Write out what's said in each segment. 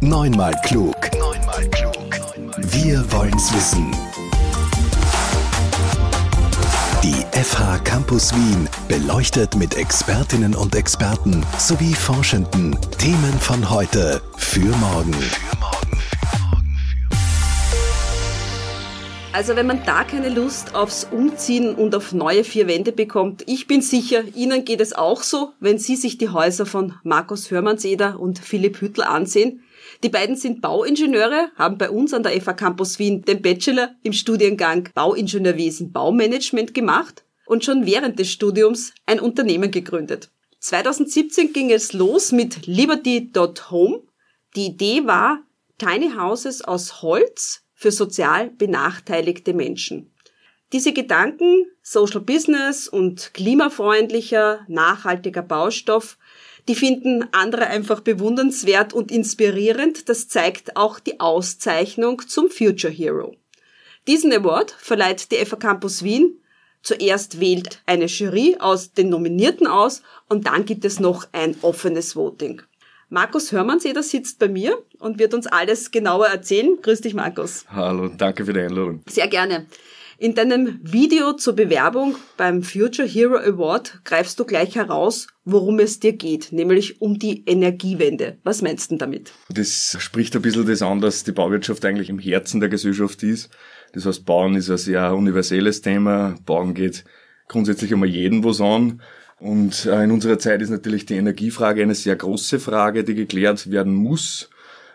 Neunmal klug. Neunmal klug. Wir wollen's wissen. Die FH Campus Wien beleuchtet mit Expertinnen und Experten sowie Forschenden Themen von heute für morgen. Also wenn man da keine Lust aufs Umziehen und auf neue vier Wände bekommt, ich bin sicher, Ihnen geht es auch so, wenn Sie sich die Häuser von Markus Hörmannseder und Philipp Hüttl ansehen. Die beiden sind Bauingenieure, haben bei uns an der FA Campus Wien den Bachelor im Studiengang Bauingenieurwesen Baumanagement gemacht und schon während des Studiums ein Unternehmen gegründet. 2017 ging es los mit Liberty.home. Die Idee war, Tiny Houses aus Holz für sozial benachteiligte Menschen. Diese Gedanken, Social Business und klimafreundlicher, nachhaltiger Baustoff, die finden andere einfach bewundernswert und inspirierend. Das zeigt auch die Auszeichnung zum Future Hero. Diesen Award verleiht die FA Campus Wien. Zuerst wählt eine Jury aus den Nominierten aus und dann gibt es noch ein offenes Voting. Markus Hörmannseder sitzt bei mir und wird uns alles genauer erzählen. Grüß dich, Markus. Hallo, danke für die Einladung. Sehr gerne. In deinem Video zur Bewerbung beim Future Hero Award greifst du gleich heraus, worum es dir geht, nämlich um die Energiewende. Was meinst du damit? Das spricht ein bisschen das an, dass die Bauwirtschaft eigentlich im Herzen der Gesellschaft ist. Das heißt, Bauen ist ein sehr universelles Thema. Bauen geht grundsätzlich immer jeden was an. Und äh, in unserer Zeit ist natürlich die Energiefrage eine sehr große Frage, die geklärt werden muss,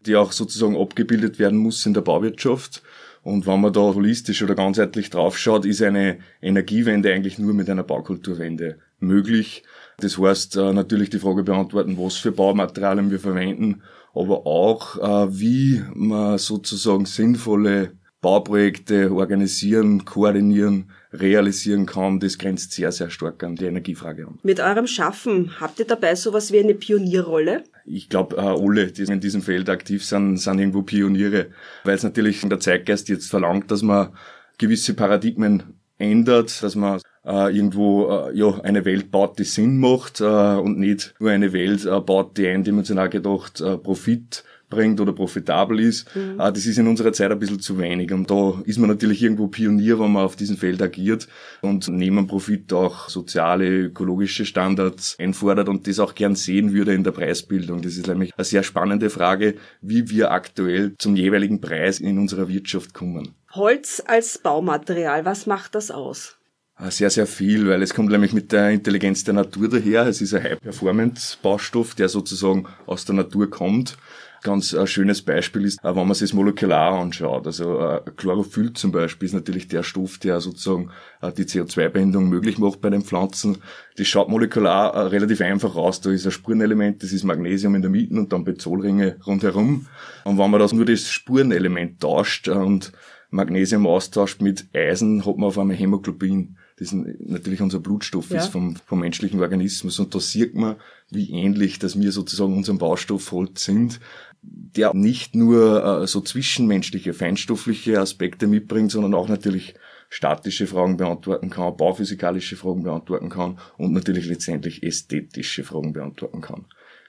die auch sozusagen abgebildet werden muss in der Bauwirtschaft. Und wenn man da holistisch oder ganzheitlich draufschaut, ist eine Energiewende eigentlich nur mit einer Baukulturwende möglich. Das heißt, äh, natürlich die Frage beantworten, was für Baumaterialien wir verwenden, aber auch, äh, wie man sozusagen sinnvolle Bauprojekte organisieren, koordinieren, realisieren kann, das grenzt sehr, sehr stark an die Energiefrage an. Mit eurem Schaffen habt ihr dabei sowas wie eine Pionierrolle? Ich glaube, äh, alle, die in diesem Feld aktiv sind, sind irgendwo Pioniere, weil es natürlich der Zeitgeist jetzt verlangt, dass man gewisse Paradigmen ändert, dass man äh, irgendwo äh, ja eine Welt baut, die Sinn macht äh, und nicht nur eine Welt äh, baut, die eindimensional gedacht äh, Profit bringt oder profitabel ist. Mhm. Äh, das ist in unserer Zeit ein bisschen zu wenig. Und da ist man natürlich irgendwo Pionier, wenn man auf diesem Feld agiert und neben Profit auch soziale, ökologische Standards einfordert und das auch gern sehen würde in der Preisbildung. Das ist nämlich eine sehr spannende Frage, wie wir aktuell zum jeweiligen Preis in unserer Wirtschaft kommen. Holz als Baumaterial, was macht das aus? Ah, sehr, sehr viel, weil es kommt nämlich mit der Intelligenz der Natur daher. Es ist ein High-Performance-Baustoff, der sozusagen aus der Natur kommt ganz ein schönes Beispiel ist, wenn man sich das molekular anschaut. Also äh, Chlorophyll zum Beispiel ist natürlich der Stoff, der sozusagen äh, die CO2-Bindung möglich macht bei den Pflanzen. Das schaut molekular äh, relativ einfach aus. Da ist ein Spurenelement, das ist Magnesium in der Mitte und dann Bezolringe rundherum. Und wenn man das nur das Spurenelement tauscht und Magnesium austauscht mit Eisen, hat man auf einmal Hämoglobin das natürlich unser Blutstoff ja. ist vom, vom menschlichen Organismus. Und da sieht man, wie ähnlich, dass wir sozusagen unserem Baustoff Holz sind der nicht nur äh, so zwischenmenschliche, feinstoffliche Aspekte mitbringt, sondern auch natürlich statische Fragen beantworten kann, bauphysikalische Fragen beantworten kann und natürlich letztendlich ästhetische Fragen beantworten kann.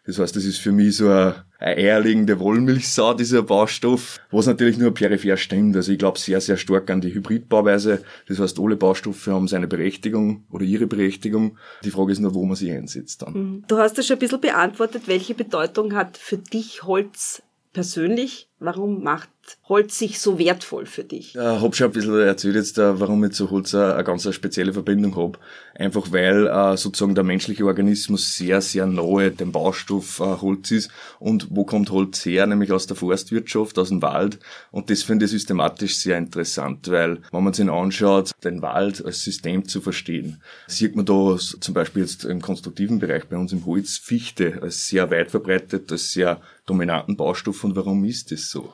Das heißt, das ist für mich so eine, eine eierlegende Wollmilchsau, dieser Baustoff, was natürlich nur peripher stimmt. Also ich glaube sehr, sehr stark an die Hybridbauweise. Das heißt, alle Baustoffe haben seine Berechtigung oder ihre Berechtigung. Die Frage ist nur, wo man sie einsetzt dann. Mhm. Du hast ja schon ein bisschen beantwortet, welche Bedeutung hat für dich Holz persönlich? Warum macht Holz sich so wertvoll für dich? Ich äh, habe schon ein bisschen erzählt jetzt, äh, warum ich zu Holz eine, ganz spezielle Verbindung habe. Einfach weil äh, sozusagen der menschliche Organismus sehr, sehr nahe dem Baustoff äh, Holz ist. Und wo kommt Holz her? Nämlich aus der Forstwirtschaft, aus dem Wald. Und das finde ich systematisch sehr interessant, weil wenn man sich anschaut, den Wald als System zu verstehen, sieht man da zum Beispiel jetzt im konstruktiven Bereich bei uns im Holz Fichte als sehr weit verbreitet, als sehr dominanten Baustoff. Und warum ist das so?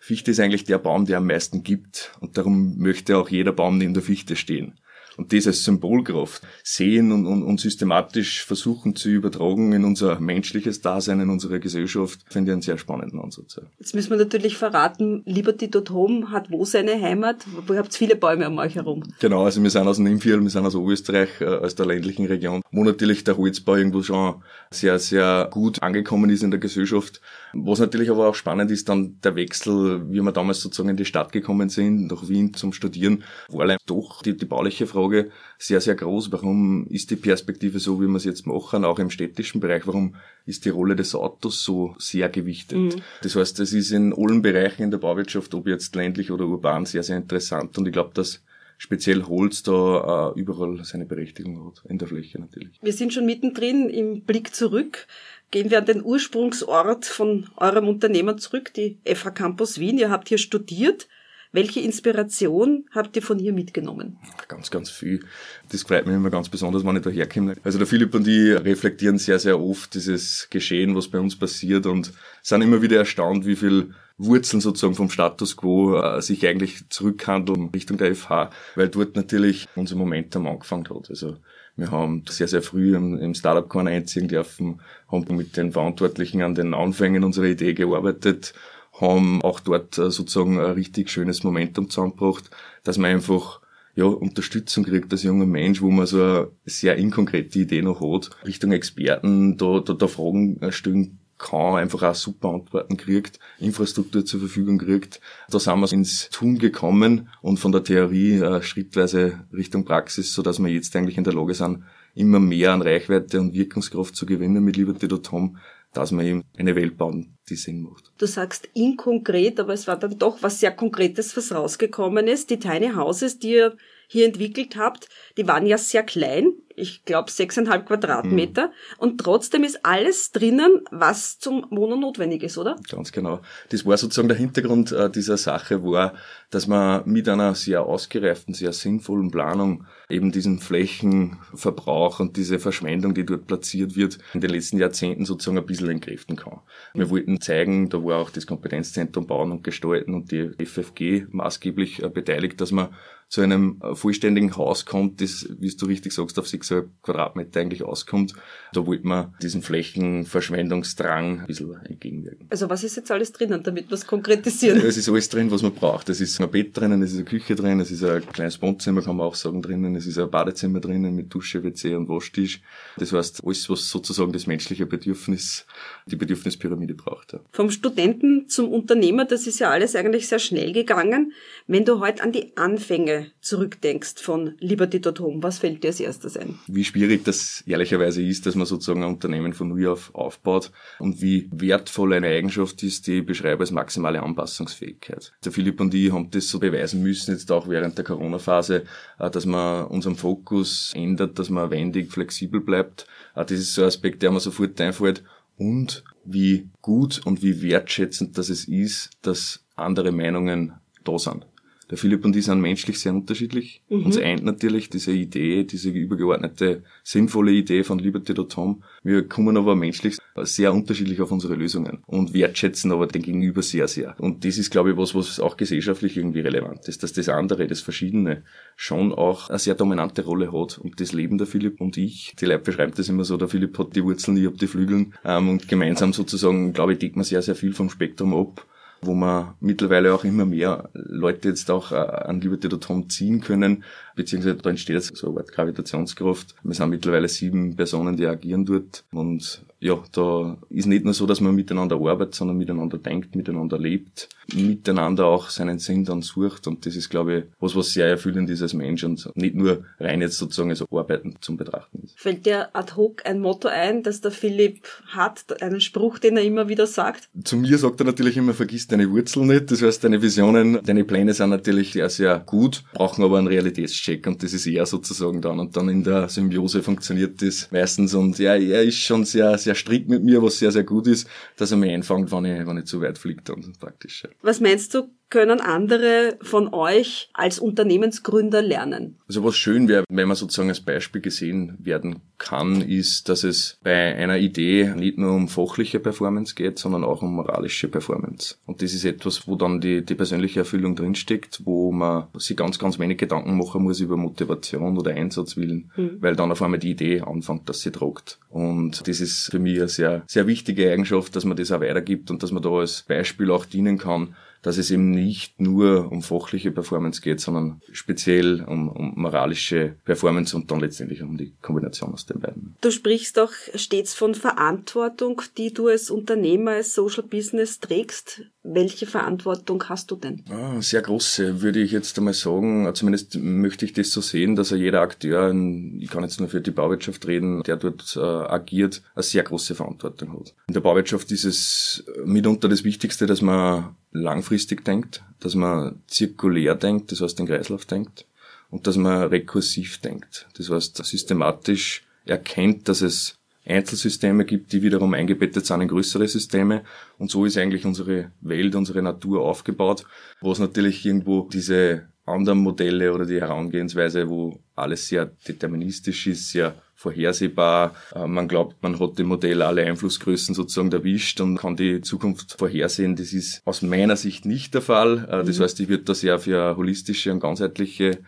Fichte ist eigentlich der Baum, der am meisten gibt und darum möchte auch jeder Baum neben der Fichte stehen. Und das als Symbolkraft sehen und, und, und systematisch versuchen zu übertragen in unser menschliches Dasein, in unsere Gesellschaft, finde ich einen sehr spannenden Ansatz. Jetzt müssen wir natürlich verraten, Liberty.home hat wo seine Heimat? Wo habt ihr viele Bäume um euch herum? Genau, also wir sind aus Innviertel, wir sind aus Oberösterreich, äh, aus der ländlichen Region, wo natürlich der Holzbau irgendwo schon sehr, sehr gut angekommen ist in der Gesellschaft. Was natürlich aber auch spannend ist, dann der Wechsel, wie wir damals sozusagen in die Stadt gekommen sind, nach Wien zum Studieren, war doch die, die bauliche Frage sehr, sehr groß. Warum ist die Perspektive so, wie wir es jetzt machen, auch im städtischen Bereich? Warum ist die Rolle des Autos so sehr gewichtet? Mhm. Das heißt, es ist in allen Bereichen in der Bauwirtschaft, ob jetzt ländlich oder urban, sehr, sehr interessant. Und ich glaube, dass speziell Holz da äh, überall seine Berechtigung hat, in der Fläche natürlich. Wir sind schon mittendrin im Blick zurück. Gehen wir an den Ursprungsort von eurem Unternehmen zurück, die FH Campus Wien. Ihr habt hier studiert. Welche Inspiration habt ihr von hier mitgenommen? Ganz, ganz viel. Das freut mich immer ganz besonders, wenn ich da herkomme. Also der Philipp und ich reflektieren sehr, sehr oft dieses Geschehen, was bei uns passiert und sind immer wieder erstaunt, wie viel Wurzeln sozusagen vom Status quo äh, sich eigentlich zurückhandeln Richtung der FH, weil dort natürlich unser Momentum angefangen hat. Also wir haben sehr, sehr früh im, im Startup Corner einziehen dürfen, haben mit den Verantwortlichen an den Anfängen unserer Idee gearbeitet, haben auch dort äh, sozusagen ein richtig schönes Momentum zusammengebracht, dass man einfach ja, Unterstützung kriegt als junger Mensch, wo man so eine sehr inkonkrete Idee noch hat, Richtung Experten da, da, da Fragen stellen kann, einfach auch super Antworten kriegt, Infrastruktur zur Verfügung kriegt. Da sind wir ins Tun gekommen und von der Theorie äh, schrittweise Richtung Praxis, so dass wir jetzt eigentlich in der Lage sind, immer mehr an Reichweite und Wirkungskraft zu gewinnen mit Liberty.com, dass wir eben eine Welt bauen, die Sinn macht. Du sagst inkonkret, aber es war dann doch was sehr Konkretes, was rausgekommen ist. Die Tiny Houses, die ihr hier entwickelt habt, die waren ja sehr klein, ich glaube sechseinhalb Quadratmeter, mhm. und trotzdem ist alles drinnen, was zum Wohnen notwendig ist, oder? Ganz genau. Das war sozusagen der Hintergrund äh, dieser Sache, war, dass man mit einer sehr ausgereiften, sehr sinnvollen Planung eben diesen Flächenverbrauch und diese Verschwendung, die dort platziert wird, in den letzten Jahrzehnten sozusagen ein bisschen entkräften kann. Wir wollten zeigen, da war auch das Kompetenzzentrum Bauen und Gestalten und die FFG maßgeblich äh, beteiligt, dass man zu einem äh, vollständigen Haus kommt, das, wie du richtig sagst, auf 6 Quadratmeter eigentlich auskommt. Da wollte man diesen Flächenverschwendungsdrang ein bisschen entgegenwirken. Also was ist jetzt alles drinnen, damit wir es konkretisieren? Es ist alles drin, was man braucht. Es ist ein Bett drinnen, es ist eine Küche drin, es ist ein kleines Wohnzimmer, kann man auch sagen, drinnen, es ist ein Badezimmer drinnen mit Dusche, WC und Waschtisch. Das heißt, alles, was sozusagen das menschliche Bedürfnis, die Bedürfnispyramide braucht. Ja. Vom Studenten zum Unternehmer, das ist ja alles eigentlich sehr schnell gegangen. Wenn du heute an die Anfänge zurückdenkst von Liberty.home, was fällt dir als erstes ein? Wie schwierig das ehrlicherweise ist, dass man sozusagen ein Unternehmen von null auf aufbaut und wie wertvoll eine Eigenschaft ist, die ich beschreibe als maximale Anpassungsfähigkeit. Der Philipp und ich haben das so beweisen müssen, jetzt auch während der Corona-Phase, äh, dass man unseren Fokus ändert, dass man wendig flexibel bleibt. Äh, das ist so ein Aspekt, der mir sofort einfällt. Und wie gut und wie wertschätzend das es ist, dass andere Meinungen da sind. Der Philipp und ich sind menschlich sehr unterschiedlich. Mhm. Uns eint natürlich diese Idee, diese übergeordnete, sinnvolle Idee von Liberty.com. Wir kommen aber menschlich sehr unterschiedlich auf unsere Lösungen und wertschätzen aber den Gegenüber sehr, sehr. Und das ist, glaube ich, was, was auch gesellschaftlich irgendwie relevant ist, dass das andere, das Verschiedene schon auch eine sehr dominante Rolle hat. Und das Leben der Philipp und ich, die Leute beschreiben das immer so, der Philipp hat die Wurzeln, ich habe die Flügeln. Ähm, und gemeinsam sozusagen, glaube ich, deckt man sehr, sehr viel vom Spektrum ab wo man mittlerweile auch immer mehr Leute jetzt auch äh, an Liberty.com ziehen können, beziehungsweise da entsteht so eine Art Gravitationskraft. Wir sind mittlerweile sieben Personen, die agieren dort und ja, da ist nicht nur so, dass man miteinander arbeitet, sondern miteinander denkt, miteinander lebt, miteinander auch seinen Sinn dann sucht und das ist, glaube ich, was, was sehr erfüllend ist als Mensch und nicht nur rein jetzt sozusagen als Arbeiten zum Betrachten ist. Fällt dir ad hoc ein Motto ein, dass der Philipp hat, einen Spruch, den er immer wieder sagt? Zu mir sagt er natürlich immer, vergiss deine Wurzeln nicht, das heißt, deine Visionen, deine Pläne sind natürlich sehr, sehr gut, brauchen aber einen Realitätscheck und das ist er sozusagen dann und dann in der Symbiose funktioniert das meistens und ja, er ist schon sehr, sehr strikt mit mir, was sehr, sehr gut ist, dass er mich einfängt, wenn ich, wenn ich zu weit fliege dann praktisch. Was meinst du, können andere von euch als Unternehmensgründer lernen? Also was schön wäre, wenn man sozusagen als Beispiel gesehen werden kann, ist, dass es bei einer Idee nicht nur um fachliche Performance geht, sondern auch um moralische Performance. Und das ist etwas, wo dann die, die persönliche Erfüllung drinsteckt, wo man sich ganz, ganz wenig Gedanken machen muss über Motivation oder Einsatzwillen, mhm. weil dann auf einmal die Idee anfängt, dass sie tragt. Und das ist für mich eine sehr, sehr wichtige Eigenschaft, dass man das auch weitergibt und dass man da als Beispiel auch dienen kann, dass es eben nicht nur um fachliche Performance geht, sondern speziell um, um moralische Performance und dann letztendlich um die Kombination aus den beiden. Du sprichst doch stets von Verantwortung, die du als Unternehmer, als Social Business trägst. Welche Verantwortung hast du denn? Ah, sehr große, würde ich jetzt einmal sagen. Zumindest möchte ich das so sehen, dass jeder Akteur, ich kann jetzt nur für die Bauwirtschaft reden, der dort äh, agiert, eine sehr große Verantwortung hat. In der Bauwirtschaft ist es mitunter das Wichtigste, dass man langfristig denkt, dass man zirkulär denkt, das heißt den Kreislauf denkt, und dass man rekursiv denkt. Das heißt, systematisch erkennt, dass es Einzelsysteme gibt, die wiederum eingebettet sind in größere Systeme. Und so ist eigentlich unsere Welt, unsere Natur aufgebaut, wo es natürlich irgendwo diese anderen Modelle oder die Herangehensweise, wo alles sehr deterministisch ist, sehr vorhersehbar. Äh, man glaubt, man hat im Modell alle Einflussgrößen sozusagen erwischt und kann die Zukunft vorhersehen. Das ist aus meiner Sicht nicht der Fall. Äh, das mhm. heißt, ich würde da sehr für holistische und ganzheitliche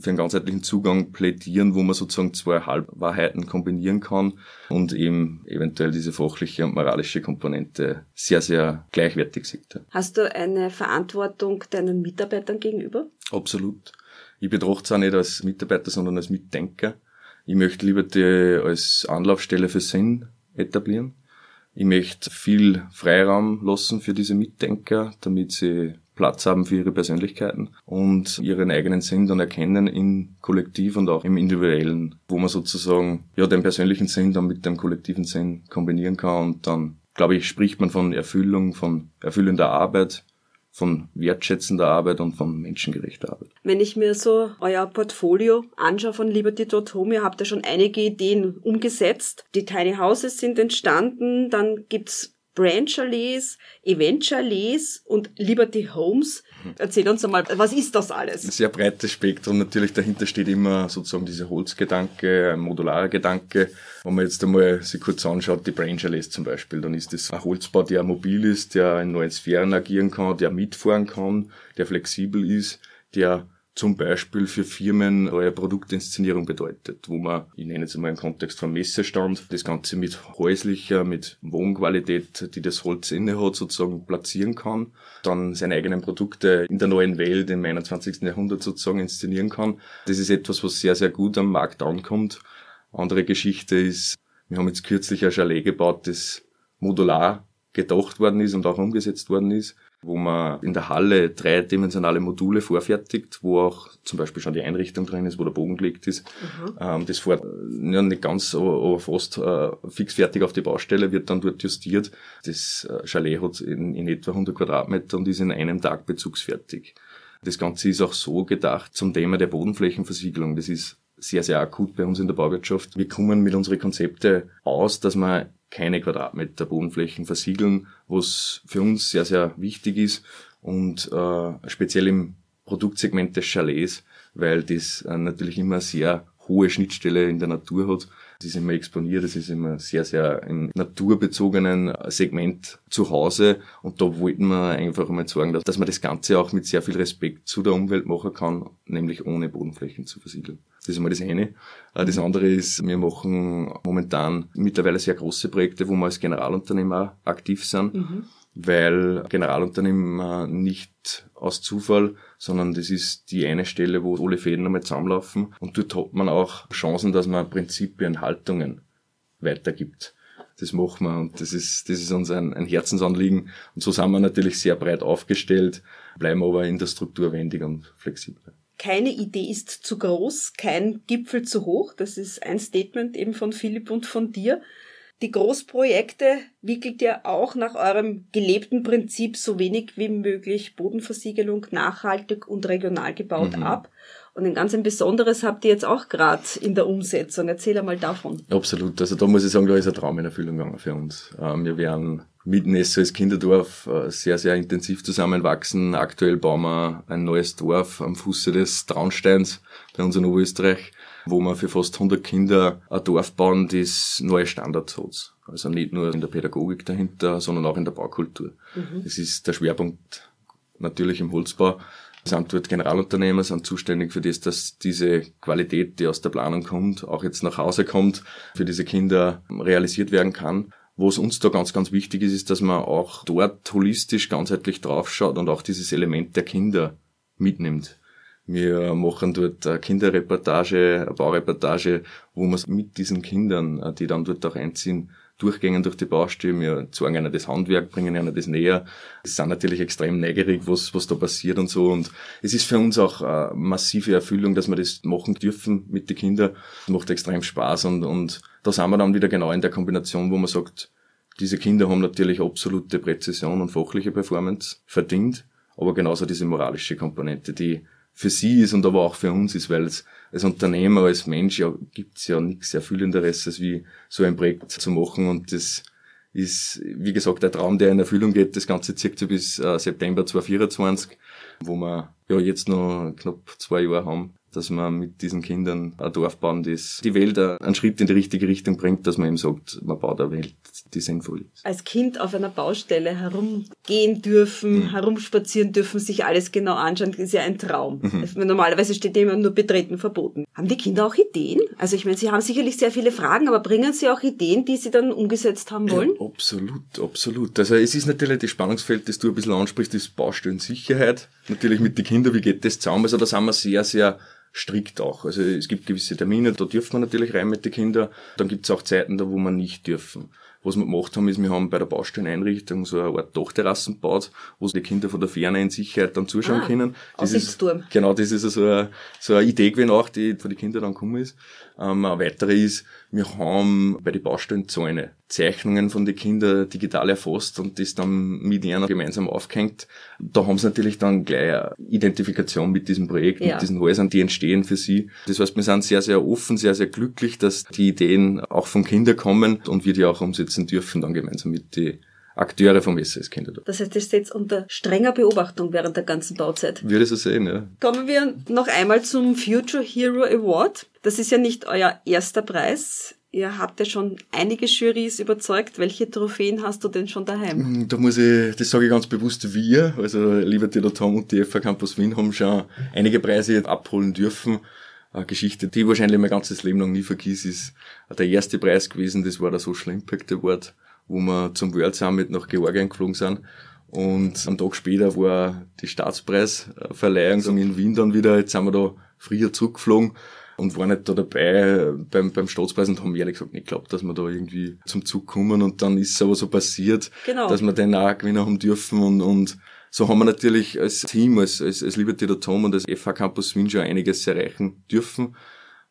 für einen ganzheitlichen Zugang plädieren, wo man sozusagen zwei Halbwahrheiten kombinieren kann und eben eventuell diese fachliche und moralische Komponente sehr, sehr gleichwertig sieht. Hast du eine Verantwortung deinen Mitarbeitern gegenüber? Absolut. Ich betrachte es auch nicht als Mitarbeiter, sondern als Mitdenker. Ich möchte lieber die als Anlaufstelle für Sinn etablieren. Ich möchte viel Freiraum lassen für diese Mitdenker, damit sie Platz haben für ihre Persönlichkeiten und ihren eigenen Sinn dann erkennen im Kollektiv und auch im Individuellen, wo man sozusagen ja den persönlichen Sinn dann mit dem kollektiven Sinn kombinieren kann und dann, glaube ich, spricht man von Erfüllung, von erfüllender Arbeit, von wertschätzender Arbeit und von menschengerechter Arbeit. Wenn ich mir so euer Portfolio anschaue von Liberty.home, ihr habt ja schon einige Ideen umgesetzt. Die Tiny Houses sind entstanden, dann gibt's Branch Chalets, Event Chalets und Liberty Homes. Erzähl uns einmal, was ist das alles? Ein sehr breites Spektrum. Natürlich dahinter steht immer sozusagen dieser Holzgedanke, ein modularer Gedanke. Wenn man jetzt einmal sich kurz anschaut, die Brain Chalets zum Beispiel, dann ist das ein Holzbau, der mobil ist, der in neuen Sphären agieren kann, der mitfahren kann, der flexibel ist, der zum Beispiel für Firmen neue Produktinszenierung bedeutet, wo man, ich nenne jetzt mal einen Kontext vom Messestand, das Ganze mit häuslicher, mit Wohnqualität, die das Holz inne hat, sozusagen platzieren kann, dann seine eigenen Produkte in der neuen Welt im 21. Jahrhundert sozusagen inszenieren kann. Das ist etwas, was sehr, sehr gut am Markt ankommt. Andere Geschichte ist, wir haben jetzt kürzlich ein Chalet gebaut, das modular gedacht worden ist und auch umgesetzt worden ist wo man in der Halle dreidimensionale Module vorfertigt, wo auch zum Beispiel schon die Einrichtung drin ist, wo der Bogen gelegt ist. Mhm. Ähm, das fährt ja, nicht ganz, aber fast äh, fix fertig auf die Baustelle, wird dann dort justiert. Das äh, Chalet hat in, in etwa 100 Quadratmeter und ist in einem Tag bezugsfertig. Das Ganze ist auch so gedacht zum Thema der Bodenflächenversiegelung. Das ist sehr, sehr akut bei uns in der Bauwirtschaft. Wir kommen mit unseren Konzepte aus, dass man keine Quadratmeter Bodenflächen versiegeln, was für uns sehr, sehr wichtig ist und äh, speziell im Produktsegment des Chalets, weil das äh, natürlich immer sehr hohe Schnittstelle in der Natur hat. Das ist immer exponiert, das ist immer sehr, sehr im naturbezogenen Segment zu Hause und da wollten wir einfach einmal sagen, dass, dass man das Ganze auch mit sehr viel Respekt zu der Umwelt machen kann, nämlich ohne Bodenflächen zu versiegeln. Das ist einmal das eine. Äh, das andere ist, wir machen momentan mittlerweile sehr große Projekte, wo wir als Generalunternehmer aktiv sind. Mhm weil Generalunternehmer nicht aus Zufall, sondern das ist die eine Stelle, wo alle Fäden einmal zusammenlaufen und dort hat man auch Chancen, dass man Prinzipien, Haltungen weitergibt. Das machen wir und das ist, das ist uns ein, ein Herzensanliegen und so sind wir natürlich sehr breit aufgestellt, bleiben aber in der Struktur wendig und flexibel. Keine Idee ist zu groß, kein Gipfel zu hoch. Das ist ein Statement eben von Philipp und von dir. Die Großprojekte wickelt ihr auch nach eurem gelebten Prinzip so wenig wie möglich Bodenversiegelung nachhaltig und regional gebaut mhm. ab. Und ein ganz ein Besonderes habt ihr jetzt auch gerade in der Umsetzung. Erzähl einmal davon. Absolut. Also da muss ich sagen, da ist ein Traum in Erfüllung gegangen für uns. Ähm, wir werden mit dem SOS Kinderdorf äh, sehr, sehr intensiv zusammenwachsen. Aktuell bauen wir ein neues Dorf am Fuße des Traunsteins bei uns in Oberösterreich, wo wir für fast 100 Kinder ein Dorf bauen, das neue Standards hat. Also nicht nur in der Pädagogik dahinter, sondern auch in der Baukultur. Mhm. Das ist der Schwerpunkt natürlich im Holzbau. Sind dort Generalunternehmer, sind zuständig für das, dass diese Qualität, die aus der Planung kommt, auch jetzt nach Hause kommt, für diese Kinder realisiert werden kann. Was uns da ganz, ganz wichtig ist, ist, dass man auch dort holistisch, ganzheitlich draufschaut und auch dieses Element der Kinder mitnimmt. Wir machen dort eine Kinderreportage, eine Baureportage, wo wir mit diesen Kindern, die dann dort auch einziehen, durchgängen durch die Baustelle. Wir zeigen ihnen das Handwerk, bringen ihnen das näher. Sie sind natürlich extrem neugierig, was, was da passiert und so. Und es ist für uns auch eine massive Erfüllung, dass wir das machen dürfen mit den Kindern. Das macht extrem Spaß und, und da sind wir dann wieder genau in der Kombination, wo man sagt, diese Kinder haben natürlich absolute Präzision und fachliche Performance verdient, aber genauso diese moralische Komponente, die für sie ist und aber auch für uns ist, weil es als Unternehmer, als Mensch ja gibt's ja nichts erfüllenderes, als wie so ein Projekt zu machen und das ist, wie gesagt, der Traum, der in Erfüllung geht. Das Ganze zieht sich bis äh, September 2024, wo wir ja jetzt noch knapp zwei Jahre haben dass man mit diesen Kindern ein Dorf bauen, das die Welt einen Schritt in die richtige Richtung bringt, dass man eben sagt, man baut eine Welt, die sinnvoll ist. Als Kind auf einer Baustelle herumgehen dürfen, mhm. herumspazieren dürfen, sich alles genau anschauen, ist ja ein Traum. Mhm. Also normalerweise steht immer nur betreten verboten. Haben die Kinder auch Ideen? Also ich meine, sie haben sicherlich sehr viele Fragen, aber bringen sie auch Ideen, die sie dann umgesetzt haben wollen? Ja, absolut, absolut. Also es ist natürlich das Spannungsfeld, das du ein bisschen ansprichst, das Baustellensicherheit. Natürlich mit den Kindern, wie geht das zusammen? Also da sind wir sehr, sehr strikt auch. Also es gibt gewisse Termine, da dürfen wir natürlich rein mit den Kindern. Dann gibt es auch Zeiten, da wo wir nicht dürfen. Was wir gemacht haben, ist, wir haben bei der Baustelleneinrichtung so eine Art Dachterrassen gebaut, wo die Kinder von der Ferne in Sicherheit dann zuschauen ah, können. Das ist, genau, das ist so eine, so eine Idee gewesen auch, die von den Kindern dann gekommen ist. Ähm, eine weitere ist, wir haben bei den Baustellenzäune Zeichnungen von den Kindern digital erfasst und das dann mit ihnen gemeinsam aufgehängt. Da haben sie natürlich dann gleich eine Identifikation mit diesem Projekt, ja. mit diesen Häusern, die entstehen für sie. Das heißt, wir sind sehr, sehr offen, sehr, sehr glücklich, dass die Ideen auch von Kindern kommen und wir die auch umsetzen dürfen, dann gemeinsam mit den Akteure vom SS Kinderdorf. Das heißt, das steht unter strenger Beobachtung während der ganzen Bauzeit. Würde so sehen, ja. Kommen wir noch einmal zum Future Hero Award. Das ist ja nicht euer erster Preis. Ihr habt ja schon einige Jurys überzeugt. Welche Trophäen hast du denn schon daheim? Mm, da muss ich, das sage ich ganz bewusst wir, also lieber Dieter Tom und die FH Campus Wien haben schon einige Preise abholen dürfen. Eine Geschichte, die ich wahrscheinlich mein ganzes Leben lang nie vergiss, ist der erste Preis gewesen, das war der Social Impact Award, wo wir zum World Summit nach Georgien geflogen sind. Und am Tag später war die Staatspreisverleihung in Wien dann wieder. Jetzt sind wir da früher zurückgeflogen und war nicht da dabei beim, beim Staatspreis und haben ehrlich gesagt nicht geglaubt, dass wir da irgendwie zum Zug kommen und dann ist es aber so passiert, genau. dass wir den auch gewinnen haben dürfen und, und so haben wir natürlich als Team, als, als, als Liberty Tom und als FH Campus Wien schon einiges erreichen dürfen.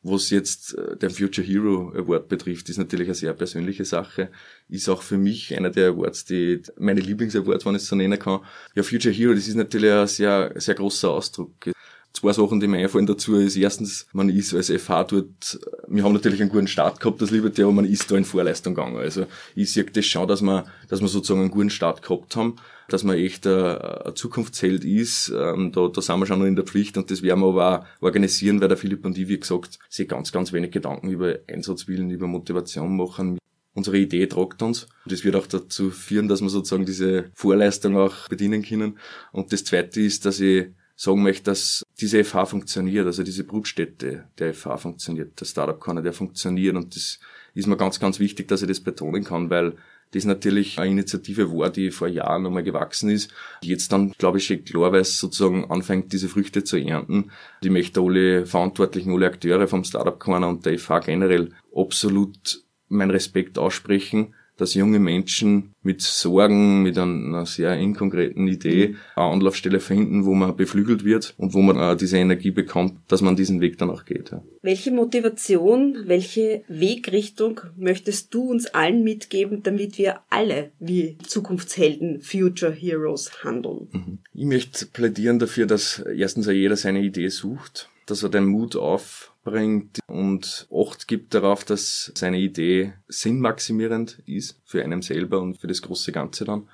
Was jetzt äh, den Future Hero Award betrifft, ist natürlich eine sehr persönliche Sache. Ist auch für mich einer der Awards, die meine Lieblingsawards, wenn ich es so nennen kann. Ja, Future Hero, das ist natürlich ein sehr, sehr großer Ausdruck. Zwei Sachen, die mir einfallen dazu, ist erstens, man ist als FH dort, wir haben natürlich einen guten Start gehabt, das Liberty, aber man ist da in Vorleistung gegangen. Also ich sehe das schon, dass wir, dass wir sozusagen einen guten Start gehabt haben, dass man echt ein, ein Zukunftsheld ist. Ähm, da, da sind wir schon noch in der Pflicht und das werden wir aber auch organisieren, weil der Philipp und ich, wie gesagt, sich ganz, ganz wenig Gedanken über Einsatzwillen, über Motivation machen unsere Idee tragt uns. Das wird auch dazu führen, dass wir sozusagen diese Vorleistung auch bedienen können. Und das Zweite ist, dass ich sagen möchte, dass diese FH funktioniert, also diese Brutstätte der FH funktioniert, der Startup Corner, der funktioniert und das ist mir ganz, ganz wichtig, dass ich das betonen kann, weil das natürlich eine Initiative war, die vor Jahren nochmal gewachsen ist, die jetzt dann, glaube ich, schon klarweise sozusagen anfängt, diese Früchte zu ernten. Ich möchte alle Verantwortlichen, alle Akteure vom Startup Corner und der FH generell absolut meinen Respekt aussprechen, dass junge Menschen mit Sorgen, mit einer sehr inkonkreten Idee eine Anlaufstelle finden, wo man beflügelt wird und wo man diese Energie bekommt, dass man diesen Weg dann auch geht. Welche Motivation, welche Wegrichtung möchtest du uns allen mitgeben, damit wir alle wie Zukunftshelden, Future Heroes handeln? Mhm. Ich möchte plädieren dafür, dass erstens jeder seine Idee sucht, dass er den Mut auf bringt und Acht gibt darauf, dass seine Idee sinnmaximierend ist für einen selber und für das große Ganze dann.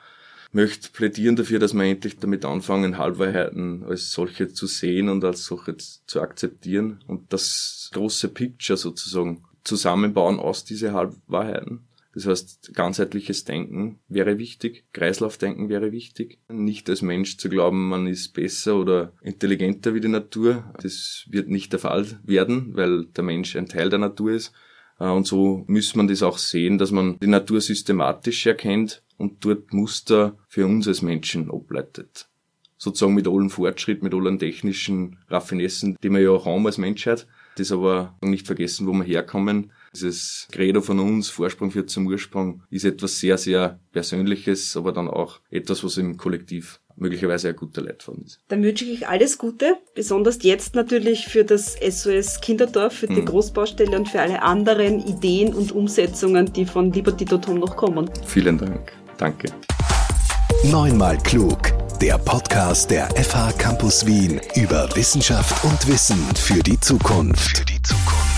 Möchte plädieren dafür, dass wir endlich damit anfangen, Halbwahrheiten als solche zu sehen und als solche zu akzeptieren und das große Picture sozusagen zusammenbauen aus diese Halbwahrheiten. Das heißt, ganzheitliches Denken wäre wichtig, Kreislaufdenken wäre wichtig. Nicht als Mensch zu glauben, man ist besser oder intelligenter wie die Natur. Das wird nicht der Fall werden, weil der Mensch ein Teil der Natur ist. Äh, und so muss man das auch sehen, dass man die Natur systematisch erkennt und dort Muster für uns als Menschen ableitet. Sozusagen mit allen Fortschritt, mit allen technischen Raffinessen, die wir ja auch haben als Menschheit. Das aber nicht vergessen, wo wir herkommen dieses Credo von uns, Vorsprung führt zum Ursprung, ist etwas sehr, sehr Persönliches, aber dann auch etwas, was im Kollektiv möglicherweise ein guter Leitfaden ist. Dann wünsche ich alles Gute, besonders jetzt natürlich für das SOS Kinderdorf, für die mhm. Großbaustelle und für alle anderen Ideen und Umsetzungen, die von Liberty Tom noch kommen. Vielen Dank. Danke. Neunmal klug. Der Podcast der FH Campus Wien über Wissenschaft und Wissen für die Zukunft. Für die Zukunft.